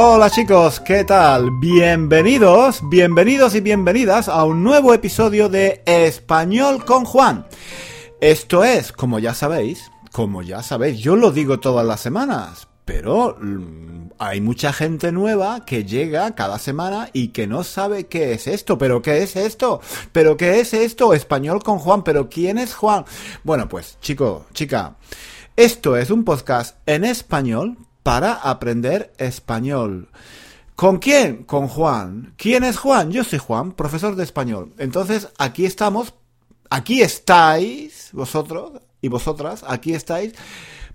Hola chicos, ¿qué tal? Bienvenidos, bienvenidos y bienvenidas a un nuevo episodio de Español con Juan. Esto es, como ya sabéis, como ya sabéis, yo lo digo todas las semanas, pero mm, hay mucha gente nueva que llega cada semana y que no sabe qué es esto, pero qué es esto, pero qué es esto, español con Juan, pero quién es Juan. Bueno, pues chico, chica, esto es un podcast en español para aprender español. ¿Con quién? Con Juan. ¿Quién es Juan? Yo soy Juan, profesor de español. Entonces, aquí estamos, aquí estáis, vosotros y vosotras, aquí estáis,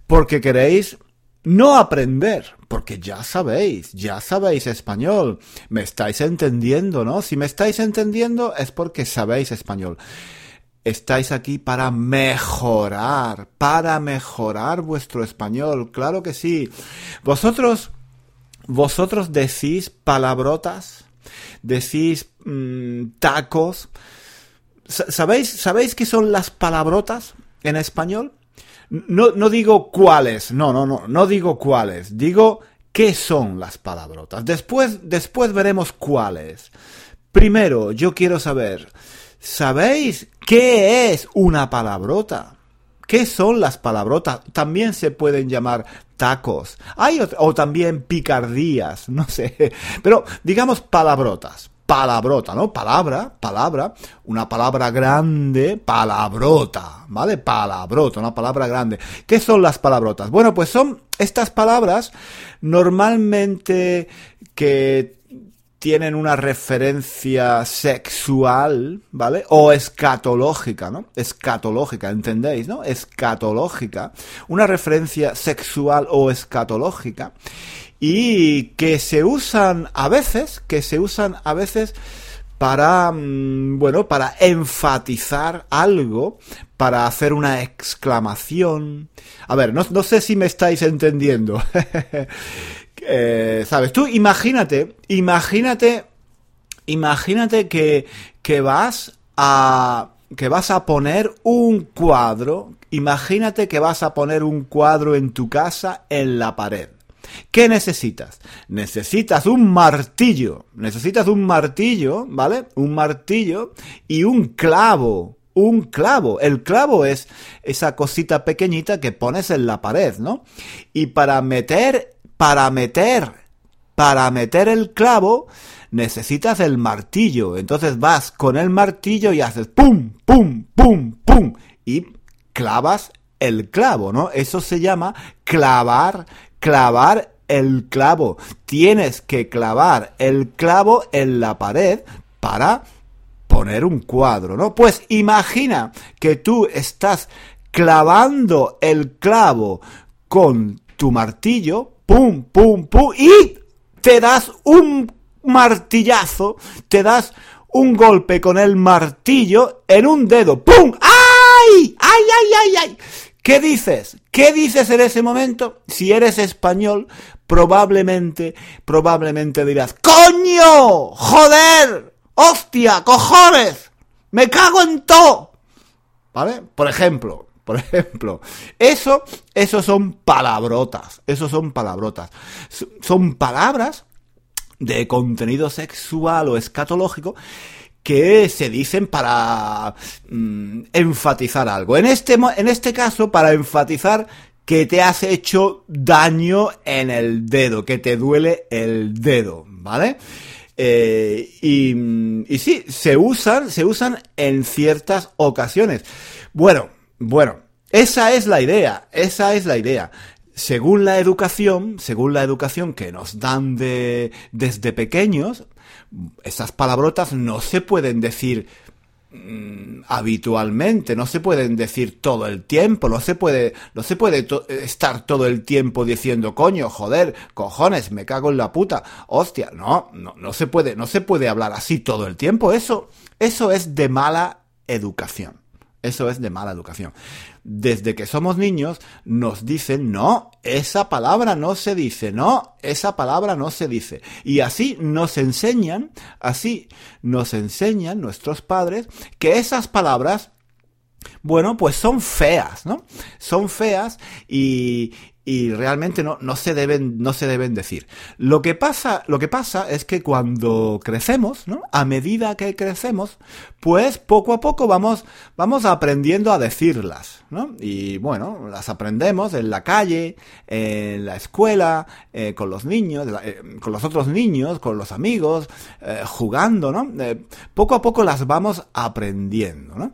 porque queréis no aprender, porque ya sabéis, ya sabéis español, me estáis entendiendo, ¿no? Si me estáis entendiendo es porque sabéis español. Estáis aquí para mejorar, para mejorar vuestro español, claro que sí. Vosotros, vosotros decís palabrotas, decís mm, tacos. ¿Sabéis, ¿Sabéis qué son las palabrotas en español? No, no digo cuáles, no, no, no, no digo cuáles, digo qué son las palabrotas. Después, después veremos cuáles. Primero, yo quiero saber, ¿Sabéis qué es una palabrota? ¿Qué son las palabrotas? También se pueden llamar tacos. Hay o, también picardías, no sé. Pero digamos palabrotas. Palabrota, ¿no? Palabra, palabra, una palabra grande, palabrota, ¿vale? Palabrota, una palabra grande. ¿Qué son las palabrotas? Bueno, pues son estas palabras normalmente que tienen una referencia sexual, ¿vale? O escatológica, ¿no? Escatológica, ¿entendéis, no? Escatológica. Una referencia sexual o escatológica. Y que se usan a veces, que se usan a veces para, mm, bueno, para enfatizar algo, para hacer una exclamación. A ver, no, sé si me estáis entendiendo. Eh, ¿Sabes? Tú imagínate, imagínate, imagínate que, que vas a que vas a poner un cuadro, imagínate que vas a poner un cuadro en tu casa en la pared. ¿Qué necesitas? Necesitas un martillo, necesitas un martillo, ¿vale? Un martillo y un clavo, un clavo. El clavo es esa cosita pequeñita que pones en la pared, ¿no? Y para meter para meter, para meter el clavo, necesitas el martillo. Entonces vas con el martillo y haces pum, pum, pum, pum. Y clavas el clavo, ¿no? Eso se llama clavar, clavar el clavo. Tienes que clavar el clavo en la pared para poner un cuadro, ¿no? Pues imagina que tú estás clavando el clavo con tu martillo, pum, pum, pum, y te das un martillazo, te das un golpe con el martillo en un dedo, ¡pum! ¡Ay! ¡Ay, ay, ay, ay! ¿Qué dices? ¿Qué dices en ese momento? Si eres español, probablemente, probablemente dirás, ¡Coño! ¡Joder! ¡Hostia! ¡Cojones! ¡Me cago en todo! ¿Vale? Por ejemplo, por ejemplo. Eso, eso son palabrotas. Eso son palabrotas. Son palabras de contenido sexual o escatológico que se dicen para mm, enfatizar algo. En este, en este caso, para enfatizar que te has hecho daño en el dedo, que te duele el dedo, ¿vale? Eh, y, y sí, se usan, se usan en ciertas ocasiones. Bueno, bueno, esa es la idea, esa es la idea. Según la educación, según la educación que nos dan de, desde pequeños, esas palabrotas no se pueden decir mm, habitualmente, no se pueden decir todo el tiempo, no se puede, no se puede estar todo el tiempo diciendo coño, joder, cojones, me cago en la puta, hostia, no, no, no se puede, no se puede hablar así todo el tiempo, eso, eso es de mala educación. Eso es de mala educación. Desde que somos niños nos dicen, no, esa palabra no se dice, no, esa palabra no se dice. Y así nos enseñan, así nos enseñan nuestros padres que esas palabras bueno, pues son feas, ¿no? Son feas y, y realmente no, no se deben, no se deben decir. Lo que pasa, lo que pasa es que cuando crecemos, ¿no? A medida que crecemos, pues poco a poco vamos, vamos aprendiendo a decirlas, ¿no? Y bueno, las aprendemos en la calle, en la escuela, eh, con los niños, eh, con los otros niños, con los amigos, eh, jugando, ¿no? poco a poco las vamos aprendiendo, ¿no?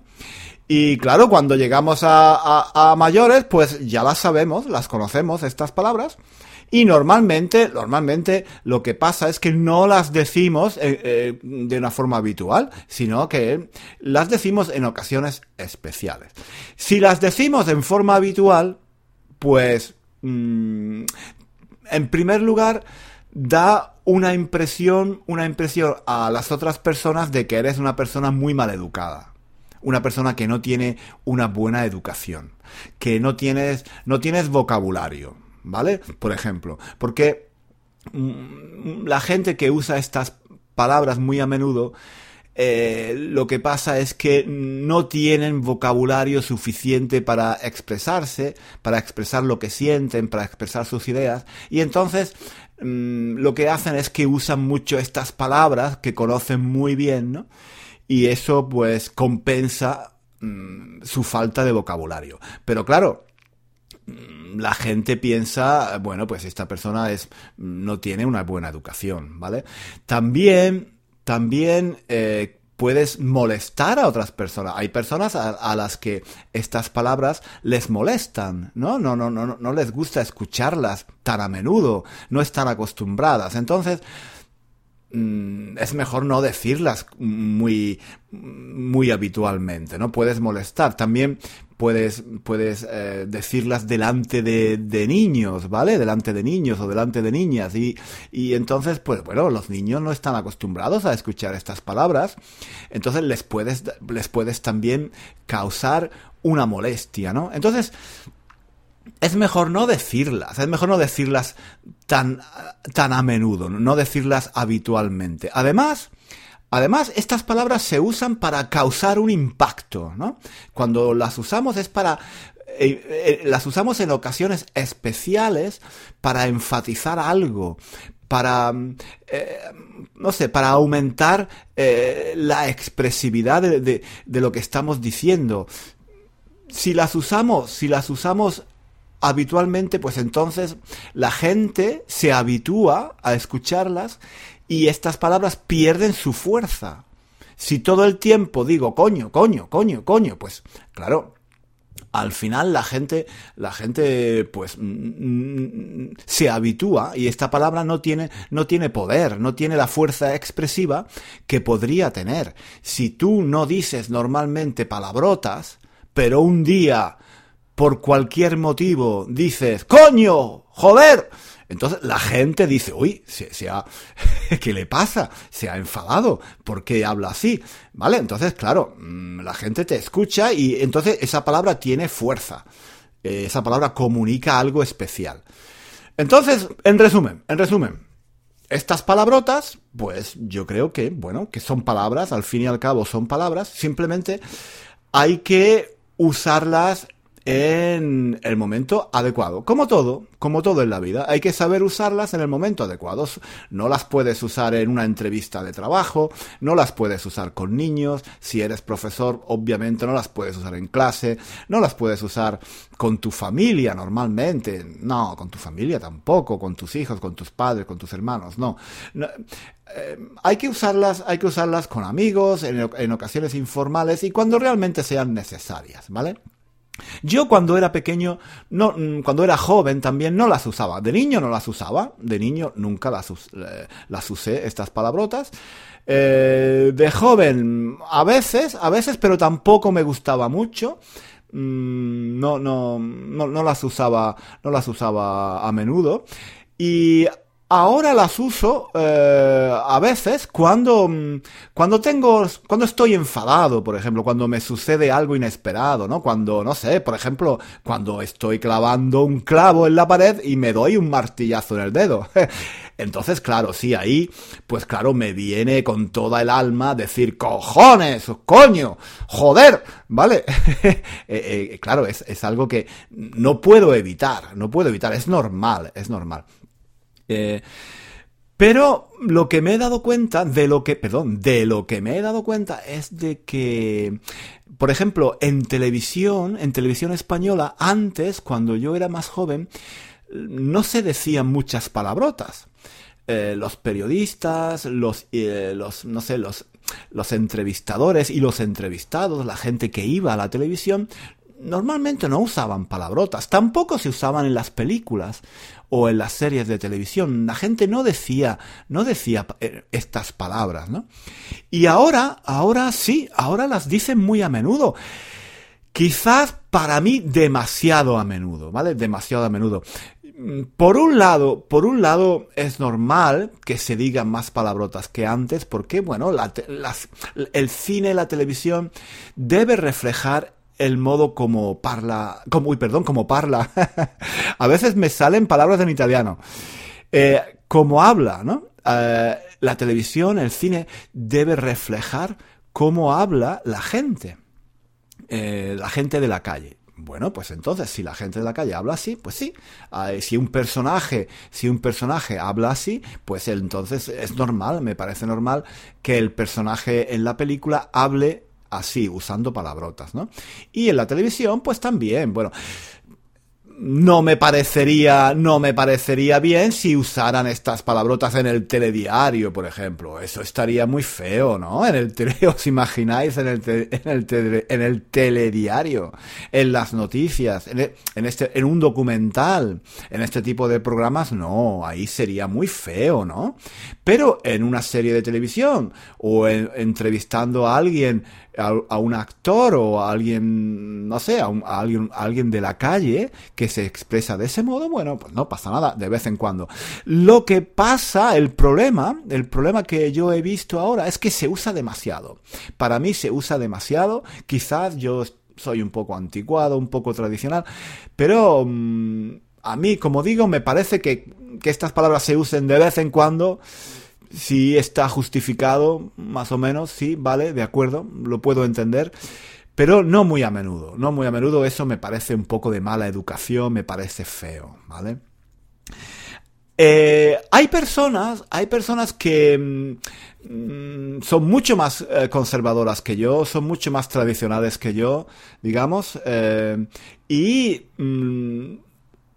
Y claro, cuando llegamos a, mayores, pues ya las sabemos, las conocemos, estas palabras. Y normalmente, normalmente lo que pasa es que no las decimos eh, eh, de una forma habitual, sino que las decimos en ocasiones especiales. Si las decimos en forma habitual, pues, mm, en primer lugar, da una impresión, una impresión a las otras personas de que eres una persona muy mal educada una persona que no tiene una buena educación, que no tienes, no tienes vocabulario, ¿vale? Por ejemplo, porque mm, la gente que usa estas palabras muy a menudo, eh, lo que pasa es que no tienen vocabulario suficiente para expresarse, para expresar lo que sienten, para expresar sus ideas, y entonces mm, lo que hacen es que usan mucho estas palabras que conocen muy bien, ¿no? Y eso pues compensa mm, su falta de vocabulario. Pero claro, mm, la gente piensa, bueno, pues esta persona es, no tiene una buena educación, ¿vale? También, también eh, puedes molestar a otras personas. Hay personas a, a, las que estas palabras les molestan, ¿no? No, no, no, no les gusta escucharlas tan a menudo, no están acostumbradas. Entonces, es mejor no decirlas muy, muy habitualmente, ¿no? Puedes molestar. También puedes, puedes eh, decirlas delante de, de, niños, ¿vale? Delante de niños o delante de niñas. Y, y entonces, pues bueno, los niños no están acostumbrados a escuchar estas palabras. Entonces les puedes, les puedes también causar una molestia, ¿no? Entonces, es mejor no decirlas, es mejor no decirlas tan, tan a menudo, no decirlas habitualmente. Además, Además, estas palabras se usan para causar un impacto, ¿no? Cuando las usamos es para eh, eh, las usamos en ocasiones especiales para enfatizar algo, para, eh, no sé, para aumentar la expresividad de, de, lo que estamos diciendo. Si las usamos, si las usamos habitualmente, pues entonces la gente se habitúa a escucharlas y estas palabras pierden su fuerza. Si todo el tiempo digo coño, coño, coño, coño, pues claro, al final la gente, la gente, pues, mm, mm, se habitúa y esta palabra no tiene, no tiene poder, no tiene la fuerza expresiva que podría tener. Si tú no dices normalmente palabrotas, pero un día por cualquier motivo dices, coño, joder, entonces la gente dice, uy, se, ¿qué le pasa? Se ha enfadado, ¿por qué habla así? ¿Vale? Entonces, claro, mm, la gente te escucha y entonces esa palabra tiene fuerza. Eh, esa palabra comunica algo especial. Entonces, en resumen, en resumen, estas palabrotas, pues yo creo que, bueno, que son palabras, al fin y al cabo son palabras, simplemente hay que usarlas en el momento adecuado. Como todo, como todo en la vida, hay que saber usarlas en el momento adecuado. No las puedes usar en una entrevista de trabajo, no las puedes usar con niños, si eres profesor, obviamente no las puedes usar en clase, no las puedes usar con tu familia normalmente, no, con tu familia tampoco, con tus hijos, con tus padres, con tus hermanos, no. Eh, hay que usarlas, hay que usarlas con amigos, en ocasiones informales y cuando realmente sean necesarias, ¿vale? Yo cuando era pequeño, no, mm, cuando era joven también no las usaba. De niño no las usaba, de niño nunca las, las usé, estas palabrotas. Eh, de joven, a veces, a veces, pero tampoco me gustaba mucho. Mm, no, no, no, no las usaba, no las usaba a menudo. Y ahora las uso eh, a veces cuando, mm, cuando tengo, cuando estoy enfadado, por ejemplo, cuando me sucede algo inesperado, ¿no? Cuando, no sé, por ejemplo, cuando estoy clavando un clavo en la pared y me doy un martillazo en el dedo. Entonces, claro, sí, ahí, pues claro, me viene con toda el alma decir, cojones, coño, joder, ¿vale? Eh, eh, claro, es, es algo que no puedo evitar, no puedo evitar, es normal, es normal. Eh, pero lo que me he dado cuenta, de lo que, perdón, de lo que me he dado cuenta es de que, por ejemplo, en televisión, en televisión española, antes, cuando yo era más joven, no se decían muchas palabrotas. Eh, los periodistas, los, eh, los, no sé, los, los entrevistadores y los entrevistados, la gente que iba a la televisión, normalmente no usaban palabrotas, tampoco se usaban en las películas o en las series de televisión. La gente no decía, no decía eh, estas palabras, ¿no? Y ahora, ahora sí, ahora las dicen muy a menudo. Quizás para mí demasiado a menudo, ¿vale? Demasiado a menudo. Por un lado, por un lado es normal que se digan más palabrotas que antes, porque bueno, el cine, la televisión debe reflejar el modo como parla, como, uy, perdón, como parla. a veces me salen palabras en italiano. Eh, como habla, ¿no? Eh, la televisión, el cine, debe reflejar cómo habla la gente. Eh, la gente de la calle. Bueno, pues entonces, si la gente de la calle habla así, pues sí. si un personaje, si un personaje habla así, pues entonces es normal, me parece normal que el personaje en la película hable así, usando palabrotas, ¿no? Y en la televisión, pues también, bueno, no me parecería, no me parecería bien si usaran estas palabrotas en el telediario, por ejemplo. Eso estaría muy feo, ¿no? En el tele, os imagináis en el, en el, en el telediario, en las noticias, en, e, en, este, en un documental, en este tipo de programas, no, ahí sería muy feo, ¿no? Pero en una serie de televisión o entrevistando a alguien a, un actor o a alguien, no sé, a, alguien, alguien de la calle que se expresa de ese modo, bueno, pues no pasa nada de vez en cuando. Lo que pasa, el problema, el problema que yo he visto ahora es que se usa demasiado. Para mí se usa demasiado. Quizás yo soy un poco anticuado, un poco tradicional, pero mm, a mí, como digo, me parece que, que estas palabras se usen de vez en cuando si está justificado, más o menos, sí, vale, de acuerdo, lo puedo entender, pero no muy a menudo, no muy a menudo, eso me parece un poco de mala educación, me parece feo, ¿vale? Eh, hay personas, hay personas que mm, son mucho más eh, conservadoras que yo, son mucho más tradicionales que yo, digamos, eh, y mm,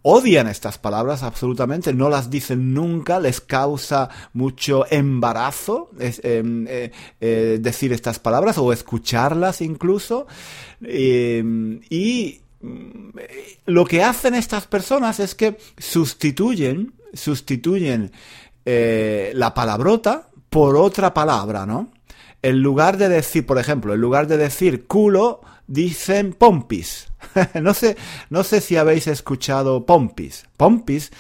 odian estas palabras absolutamente, no las dicen nunca, les causa mucho embarazo em, eh, eh, decir estas palabras o escucharlas incluso. Em, y mm, lo que hacen estas personas es que sustituyen, sustituyen eh, la palabrota por otra palabra, ¿no? En lugar de decir, por ejemplo, en lugar de decir culo, dicen pompis. no sé, no sé si habéis escuchado pompis. Pompis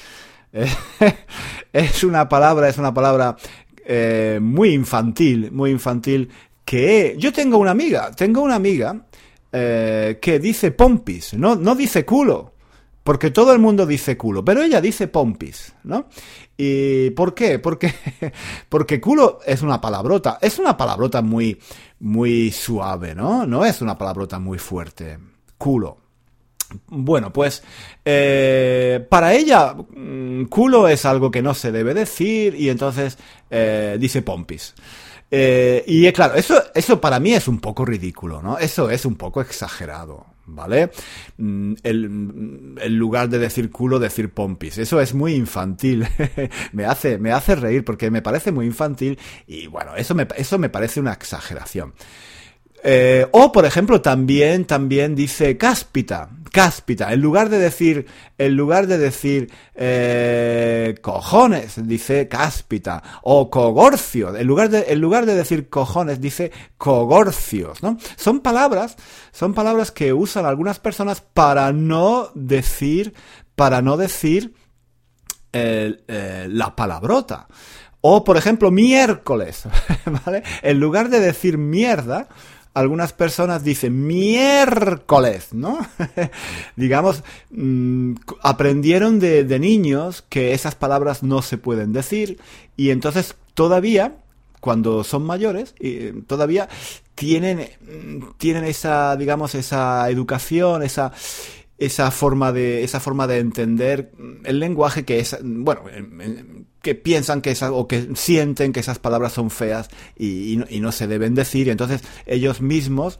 eh, es una palabra, es una palabra eh, muy infantil, muy infantil. Que yo tengo una amiga, tengo una amiga eh, que dice pompis, no, no dice culo. Porque todo el mundo dice culo, pero ella dice pompis, ¿no? ¿Y por qué? Porque, porque culo es una palabrota, es una palabrota muy, muy suave, ¿no? No es una palabrota muy fuerte. Culo. Bueno, pues eh, para ella mm, culo es algo que no se debe decir y entonces eh, dice pompis. Eh, y claro, eso, eso para mí es un poco ridículo, ¿no? Eso es un poco exagerado, ¿vale? Mm, el, mm, en lugar de decir culo, decir pompis. Eso es muy infantil. me, hace, me hace reír porque me parece muy infantil y bueno, eso eso me parece una exageración. Eh, o, por ejemplo, también, también dice cáspita, cáspita. En lugar de decir, en lugar de decir eh, cojones, dice cáspita. O cogorcio. En lugar de, en lugar de decir cojones, dice cogorcios, ¿no? Son palabras, son palabras que usan algunas personas para no decir, para no decir eh, la palabrota. O, por ejemplo, miércoles, ¿vale? En lugar de decir mierda, algunas personas dicen miércoles, ¿no? Digamos, mm, aprendieron de, de, niños que esas palabras no se pueden decir y entonces todavía, cuando son mayores, todavía tienen, mm, tienen esa, digamos, esa educación, esa, esa forma de esa forma de entender el lenguaje que es bueno que piensan que esas, o que sienten que esas palabras son feas y, y, no, se deben decir. Entonces ellos mismos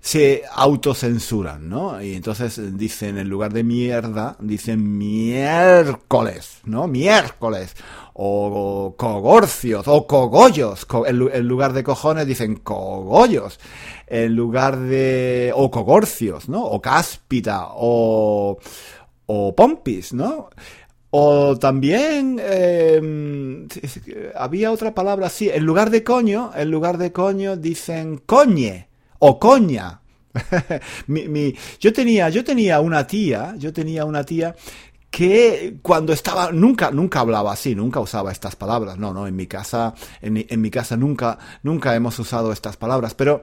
se autocensuran, ¿no? Y entonces dicen, en lugar de mierda, dicen miércoles, ¿no? Miércoles. O, cogorcios, o cogollos. en, lugar de cojones dicen cogollos. En lugar de... o cogorcios, ¿no? O cáspita, o... o pompis, ¿no? O también eh, había otra palabra así. En lugar de coño, en lugar de coño dicen coñe o coña. mi, yo tenía, yo tenía una tía, yo tenía una tía que cuando estaba nunca nunca hablaba así nunca usaba estas palabras no no en mi casa en, en mi casa nunca nunca hemos usado estas palabras pero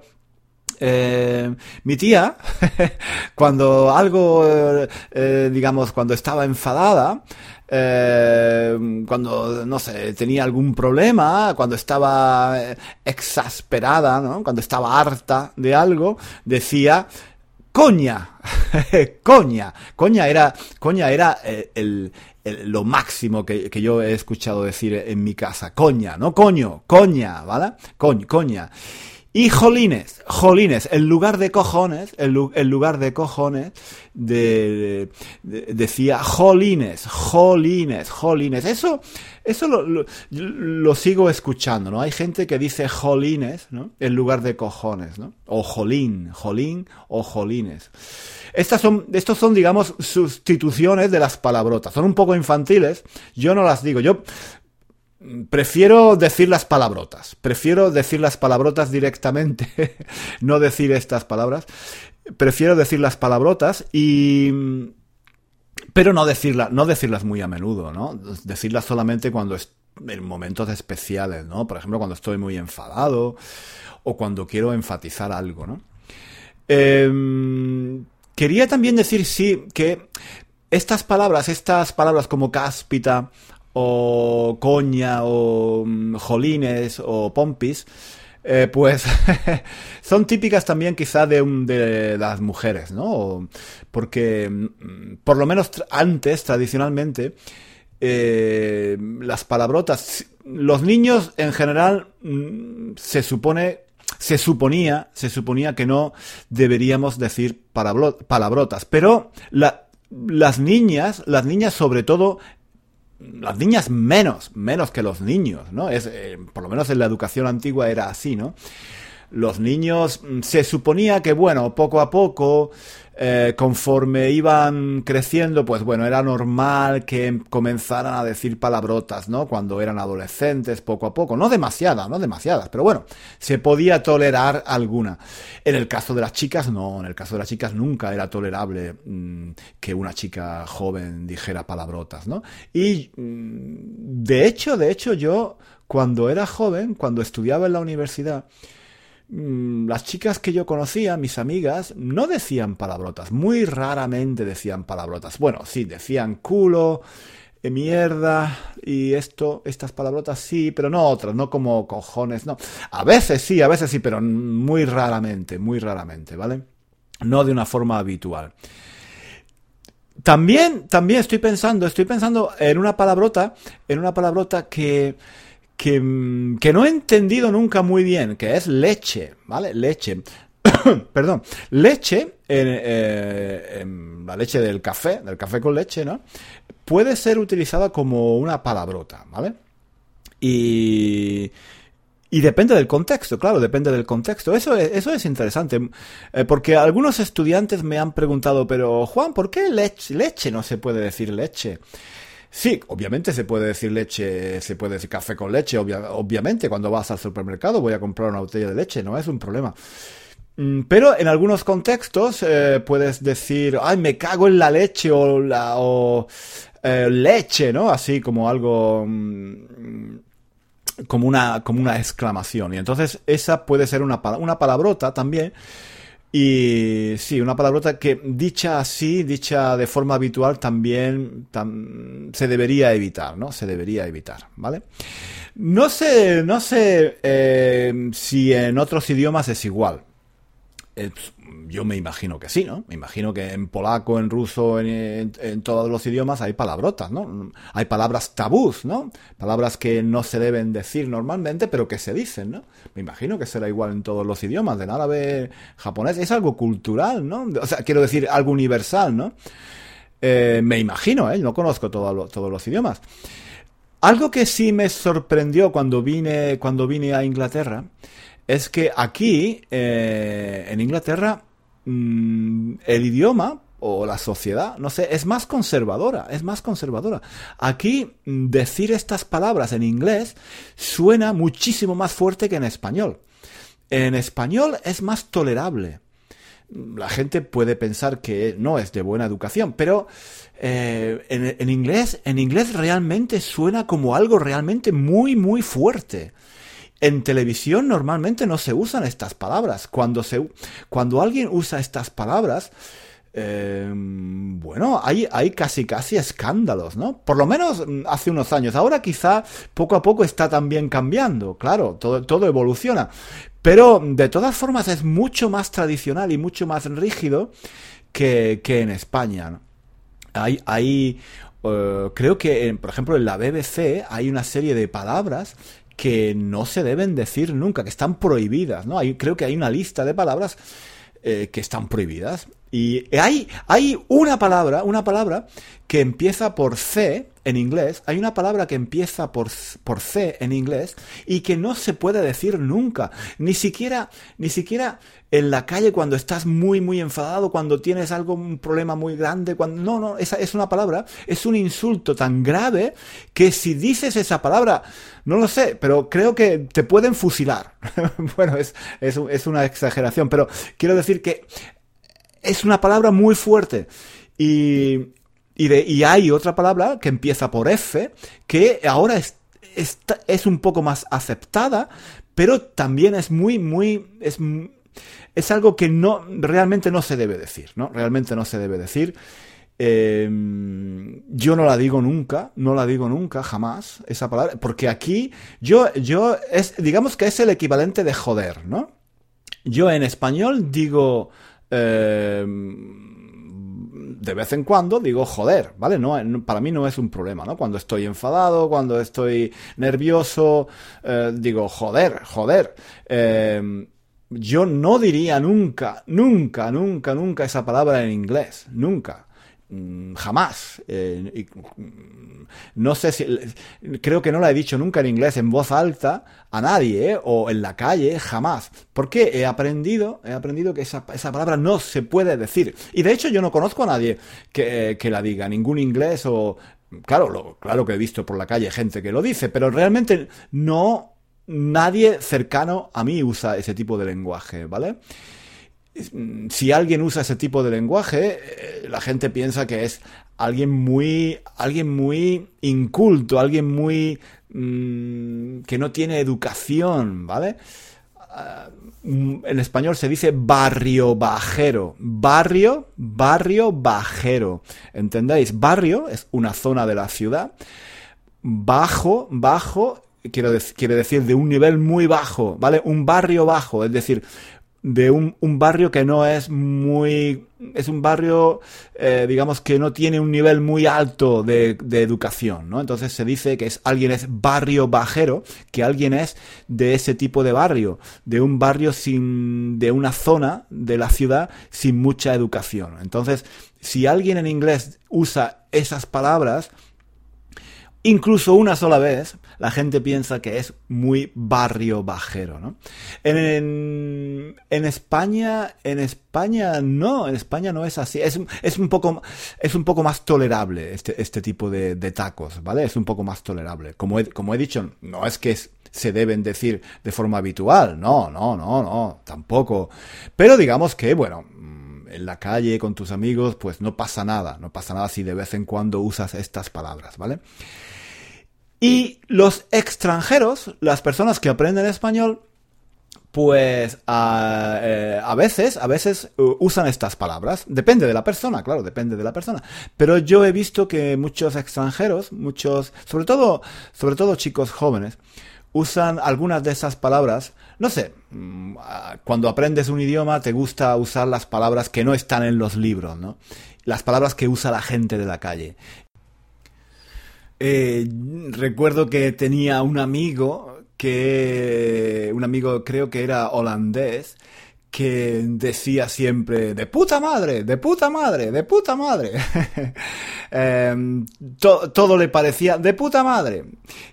eh, mi tía, cuando algo, eh, digamos, cuando estaba enfadada, eh, cuando, no sé, tenía algún problema, cuando estaba exasperada, ¿no? cuando estaba harta de algo, decía, coña, coña, coña era, coña era lo máximo que, que, yo he escuchado decir en mi casa, coña, no coño, coña, ¿vale? Coña, coña. Y jolines, jolines, en lugar de cojones, en, lugar de cojones, de, decía jolines, jolines, jolines. Eso, eso lo, lo, sigo escuchando, ¿no? Hay gente que dice jolines, ¿no? En lugar de cojones, ¿no? O jolín, jolín o jolines. Estas son, estos son, digamos, sustituciones de las palabrotas. Son un poco infantiles. Yo no las digo. Yo, Prefiero decir las palabrotas, prefiero decir las palabrotas directamente, no decir estas palabras. Prefiero decir las palabrotas y pero no decirlas, no decirlas muy a menudo, ¿no? Decirlas solamente cuando es, en momentos especiales, ¿no? Por ejemplo, cuando estoy muy enfadado o cuando quiero enfatizar algo, ¿no? Em, quería también decir, sí, que estas palabras, estas palabras como cáspita o coña o mm, jolines o pompis, eh, pues son típicas también quizá de, de las mujeres, ¿no? Porque mm, por lo menos antes, tradicionalmente, eh, las palabrotas, los niños en general mm, se supone se suponía, se suponía que no deberíamos decir palabrotas, pero las niñas, las niñas sobre todo las niñas menos, menos que los niños, ¿no? Es, eh, por lo menos en la educación antigua era así, ¿no? Los niños mm, se suponía que, bueno, poco a poco eh, conforme iban creciendo, pues bueno, era normal que comenzaran a decir palabrotas, ¿no? Cuando eran adolescentes, poco a poco. No demasiadas, no demasiadas, pero bueno, se podía tolerar alguna. En el caso de las chicas, no, en el caso de las chicas nunca era tolerable mm, que una chica joven dijera palabrotas, ¿no? Y mm, de hecho, de hecho, yo, cuando era joven, cuando estudiaba en la universidad, las chicas que yo conocía, mis amigas, no decían palabrotas, muy raramente decían palabrotas. Bueno, sí, decían culo, eh, mierda y esto, estas palabrotas sí, pero no otras, no como cojones, no. A veces sí, a veces sí, pero muy raramente, muy raramente, ¿vale? No de una forma habitual. También, también estoy pensando, estoy pensando en una palabrota, en una palabrota que Mm, que, no he entendido nunca muy bien, que es leche, ¿vale? Leche. Perdón, leche, eh, la leche del café, del café con leche, ¿no? Puede ser utilizada como una palabrota, ¿vale? Y, y depende del contexto, claro, depende del contexto. Eso es, eso es interesante, eh, porque algunos estudiantes me han preguntado, pero Juan, ¿por qué leche, leche no se puede decir leche? Sí, obviamente se puede decir leche, se puede decir café con leche, obviamente cuando vas al supermercado voy a comprar una botella de leche, no es un problema. Mm, pero en algunos contextos eh, puedes decir, ay, me cago en la leche o, la, eh, leche, ¿no? Así como algo... Mm, como una, como una exclamación. Y entonces esa puede ser una, una palabrota también. Y sí, una palabrota que dicha así, dicha de forma habitual, también se debería evitar, ¿no? Se debería evitar, ¿vale? No sé, no sé eh, si en otros idiomas es igual. Eh, yo me imagino que sí, ¿no? Me imagino que en polaco, en ruso, en, todos los idiomas hay palabrotas, ¿no? Hay palabras tabús, ¿no? Palabras que no se deben decir normalmente, pero que se dicen, ¿no? Me imagino que será igual en todos los idiomas, del árabe, japonés, es algo cultural, ¿no? O sea, quiero decir, algo universal, ¿no? Eh, me imagino, ¿eh? No conozco todos los idiomas. Algo que sí me sorprendió cuando vine, cuando vine a Inglaterra es que aquí, eh, en Inglaterra, mm, el idioma o la sociedad, no sé, es más conservadora, es más conservadora. Aquí mm, decir estas palabras en inglés suena muchísimo más fuerte que en español. En español es más tolerable. La gente puede pensar que no es de buena educación, pero eh, en, inglés, en inglés realmente suena como algo realmente muy, muy fuerte. En televisión normalmente no se usan estas palabras. Cuando, se, cuando alguien usa estas palabras, eh, bueno, hay, hay casi casi escándalos, ¿no? Por lo menos mm, hace unos años. Ahora quizá poco a poco está también cambiando, claro, todo, todo evoluciona. Pero de todas formas es mucho más tradicional y mucho más rígido que, que en España. Hay, hay eh, creo que, por ejemplo, en la BBC hay una serie de palabras que no se deben decir nunca, que están prohibidas, ¿no? Hay, creo que hay una lista de palabras eh, que están prohibidas. Y hay, hay una palabra, una palabra que empieza por C en inglés, hay una palabra que empieza por, por C en inglés y que no se puede decir nunca, ni siquiera, ni siquiera en la calle cuando estás muy, muy enfadado, cuando tienes algo, un problema muy grande, cuando, no, no, esa es una palabra, es un insulto tan grave que si dices esa palabra, no lo sé, pero creo que te pueden fusilar. bueno, es, es, es una exageración, pero quiero decir que es una palabra muy fuerte. Y, y, hay otra palabra que empieza por F, que ahora es, es, un poco más aceptada, pero también es muy, muy, es, es algo que no, realmente no se debe decir, ¿no? Realmente no se debe decir. Em, yo no la digo nunca, no la digo nunca, jamás, esa palabra, porque aquí yo, yo, es, digamos que es el equivalente de joder, ¿no? Yo en español digo, eh, de vez en cuando digo joder, ¿vale? No, para mí no es un problema, ¿no? Cuando estoy enfadado, cuando estoy nervioso, eh, digo joder, joder. Eh, yo no diría nunca, nunca, nunca, nunca esa palabra en inglés, nunca. Mm, jamás. Eh, mm, no sé si. Creo que no la he dicho nunca en inglés en voz alta a nadie, eh, o en la calle, jamás. Porque he aprendido, he aprendido que esa, esa, palabra no se puede decir. Y de hecho, yo no conozco a nadie que, que la diga, ningún inglés o. Claro, lo, claro que he visto por la calle gente que lo dice, pero realmente no. Nadie cercano a mí usa ese tipo de lenguaje, ¿vale? Si alguien usa ese tipo de lenguaje, eh, la gente piensa que es alguien muy, alguien muy inculto, alguien muy mm, que no tiene educación, ¿vale? Ah, mm, en español se dice barrio bajero. Barrio, barrio bajero. ¿Entendéis? Barrio es una zona de la ciudad. Bajo, bajo, quiere decir de un nivel muy bajo, ¿vale? Un barrio bajo, es decir, de un, barrio que no es muy... Es un barrio, eh, digamos, que no tiene un nivel muy alto de, de, educación, ¿no? Entonces se dice que es, alguien es barrio bajero, que alguien es de ese tipo de barrio, de un barrio sin... de una zona de la ciudad sin mucha educación. Entonces, si alguien en inglés usa esas palabras, incluso una sola vez, la gente piensa que es muy barrio bajero, ¿no? En, en España, en España no, en España no es así. Es, es un poco, es un poco más tolerable este, este tipo de, de, tacos, ¿vale? Es un poco más tolerable. Como he, como he dicho, no es que se deben decir de forma habitual. No, no, no, no, tampoco. Pero digamos que, bueno, mm, en la calle con tus amigos, pues no pasa nada, no pasa nada si de vez en cuando usas estas palabras, ¿vale? Y los extranjeros, las personas que aprenden español, pues a, eh, a, veces, a veces usan estas palabras. Depende de la persona, claro, depende de la persona. Pero yo he visto que muchos extranjeros, muchos, sobre todo, sobre todo chicos jóvenes, usan algunas de esas palabras. No sé, mm, cuando aprendes un idioma te gusta usar las palabras que no están en los libros, ¿no? Las palabras que usa la gente de la calle. Eh, recuerdo que tenía un amigo que un amigo creo que era holandés que decía siempre de puta madre, de puta madre, de puta madre. Em, todo le parecía de puta madre.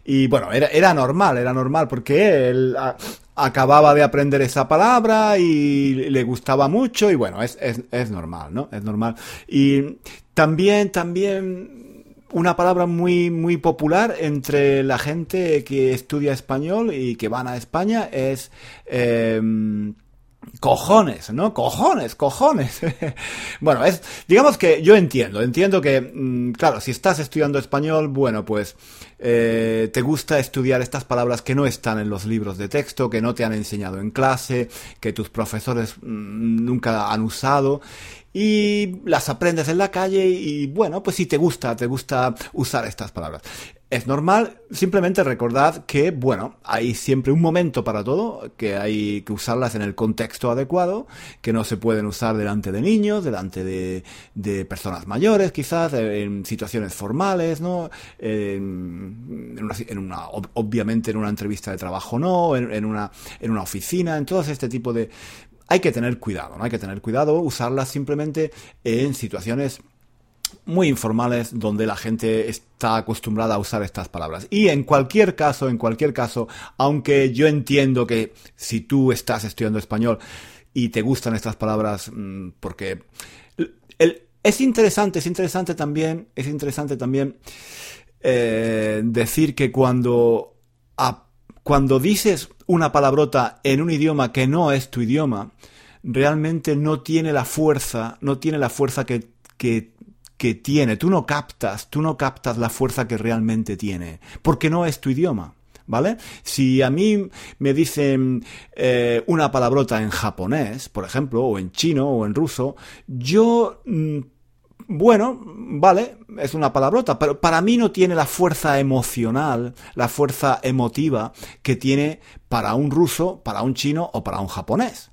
Y bueno, era, era normal, era normal porque él acababa de aprender esa palabra y le gustaba mucho y bueno, es, es, es normal, ¿no? Es normal. Y también, también una palabra muy, muy popular entre la gente que estudia español y que van a España es em, cojones, ¿no? Cojones, cojones. bueno, es, digamos que yo entiendo, entiendo que, mm, claro, si estás estudiando español, bueno, pues eh, te gusta estudiar estas palabras que no están en los libros de texto, que no te han enseñado en clase, que tus profesores mm, nunca han usado y las aprendes en la calle y bueno, pues si te gusta, te gusta usar estas palabras. Es normal, simplemente recordad que, bueno, hay siempre un momento para todo, que hay que usarlas en el contexto adecuado, que no se pueden usar delante de niños, delante de, de personas mayores, quizás, en situaciones formales, ¿no? En, una, en una, obviamente en una entrevista de trabajo no, en, en, una, en una oficina, en todo este tipo de, hay que tener cuidado, ¿no? Hay que tener cuidado, usarlas simplemente en situaciones muy informales donde la gente está acostumbrada a usar estas palabras. Y en cualquier caso, en cualquier caso, aunque yo entiendo que si tú estás estudiando español y te gustan estas palabras, mm, porque es interesante, es interesante también, es interesante también eh, decir que cuando, cuando dices una palabrota en un idioma que no es tu idioma, realmente no tiene la fuerza, no tiene la fuerza que, que, tiene. Tú no captas, tú no captas la fuerza que realmente tiene, porque no es tu idioma. ¿Vale? Si a mí me dicen eh, una palabrota en japonés, por ejemplo, o en chino o en ruso, yo mm, bueno, vale, es una palabrota, pero para mí no tiene la fuerza emocional, la fuerza emotiva que tiene para un ruso, para un chino o para un japonés.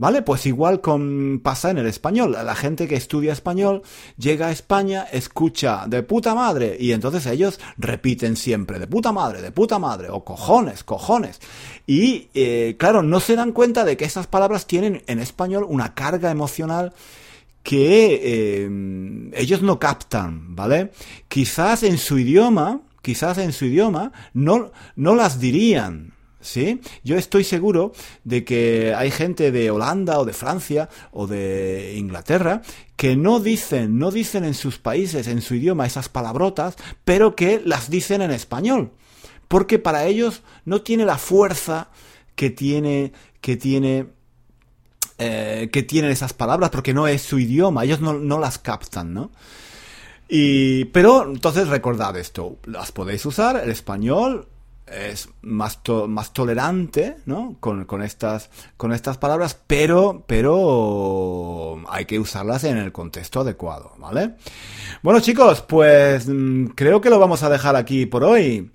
¿Vale? Pues igual con, pasa en el español. La gente que estudia español llega a España, escucha de puta madre y entonces ellos repiten siempre de puta madre, de puta madre o cojones, cojones. Y eh, claro, no se dan cuenta de que esas palabras tienen en español una carga emocional que eh, ellos no captan, ¿vale? Quizás en su idioma, quizás en su idioma no, no las dirían, ¿sí? Yo estoy seguro de que hay gente de Holanda o de Francia o de Inglaterra que no dicen, no dicen en sus países, en su idioma esas palabrotas, pero que las dicen en español. Porque para ellos no tiene la fuerza que tiene, que tiene eh, que tienen esas palabras, porque no es su idioma, ellos no, las captan, ¿no? Y, pero entonces recordad esto, las podéis usar, el español es más, más tolerante, ¿no? Con, con, estas, con estas palabras, pero, pero hay que usarlas en el contexto adecuado, ¿vale? Bueno chicos, pues mm, creo que lo vamos a dejar aquí por hoy.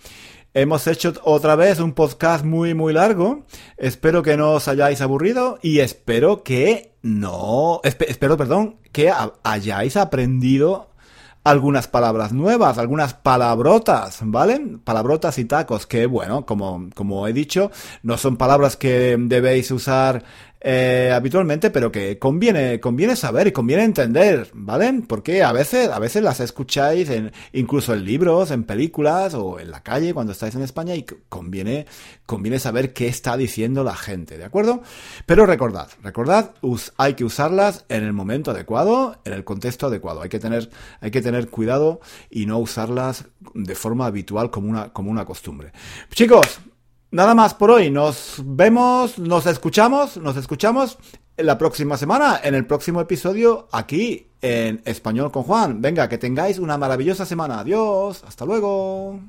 Hemos hecho otra vez un podcast muy muy largo. Espero que no os hayáis aburrido y espero que no, espero, perdón, que hayáis aprendido algunas palabras nuevas, algunas palabrotas, ¿vale? Palabrotas y tacos que, bueno, como, como he dicho, no son palabras que debéis usar eh, habitualmente, pero que conviene, conviene saber y conviene entender, ¿vale? Porque a veces, a veces las escucháis en, incluso en libros, en películas o en la calle cuando estáis en España y conviene, conviene saber qué está diciendo la gente, ¿de acuerdo? Pero recordad, recordad, hay que usarlas en el momento adecuado, en el contexto adecuado. Hay que tener, hay que tener cuidado y no usarlas de forma habitual como una, como una costumbre. Chicos, Nada más por hoy. Nos vemos, nos escuchamos, nos escuchamos la próxima semana, en el próximo episodio, aquí en Español con Juan. Venga, que tengáis una maravillosa semana. Adiós, hasta luego.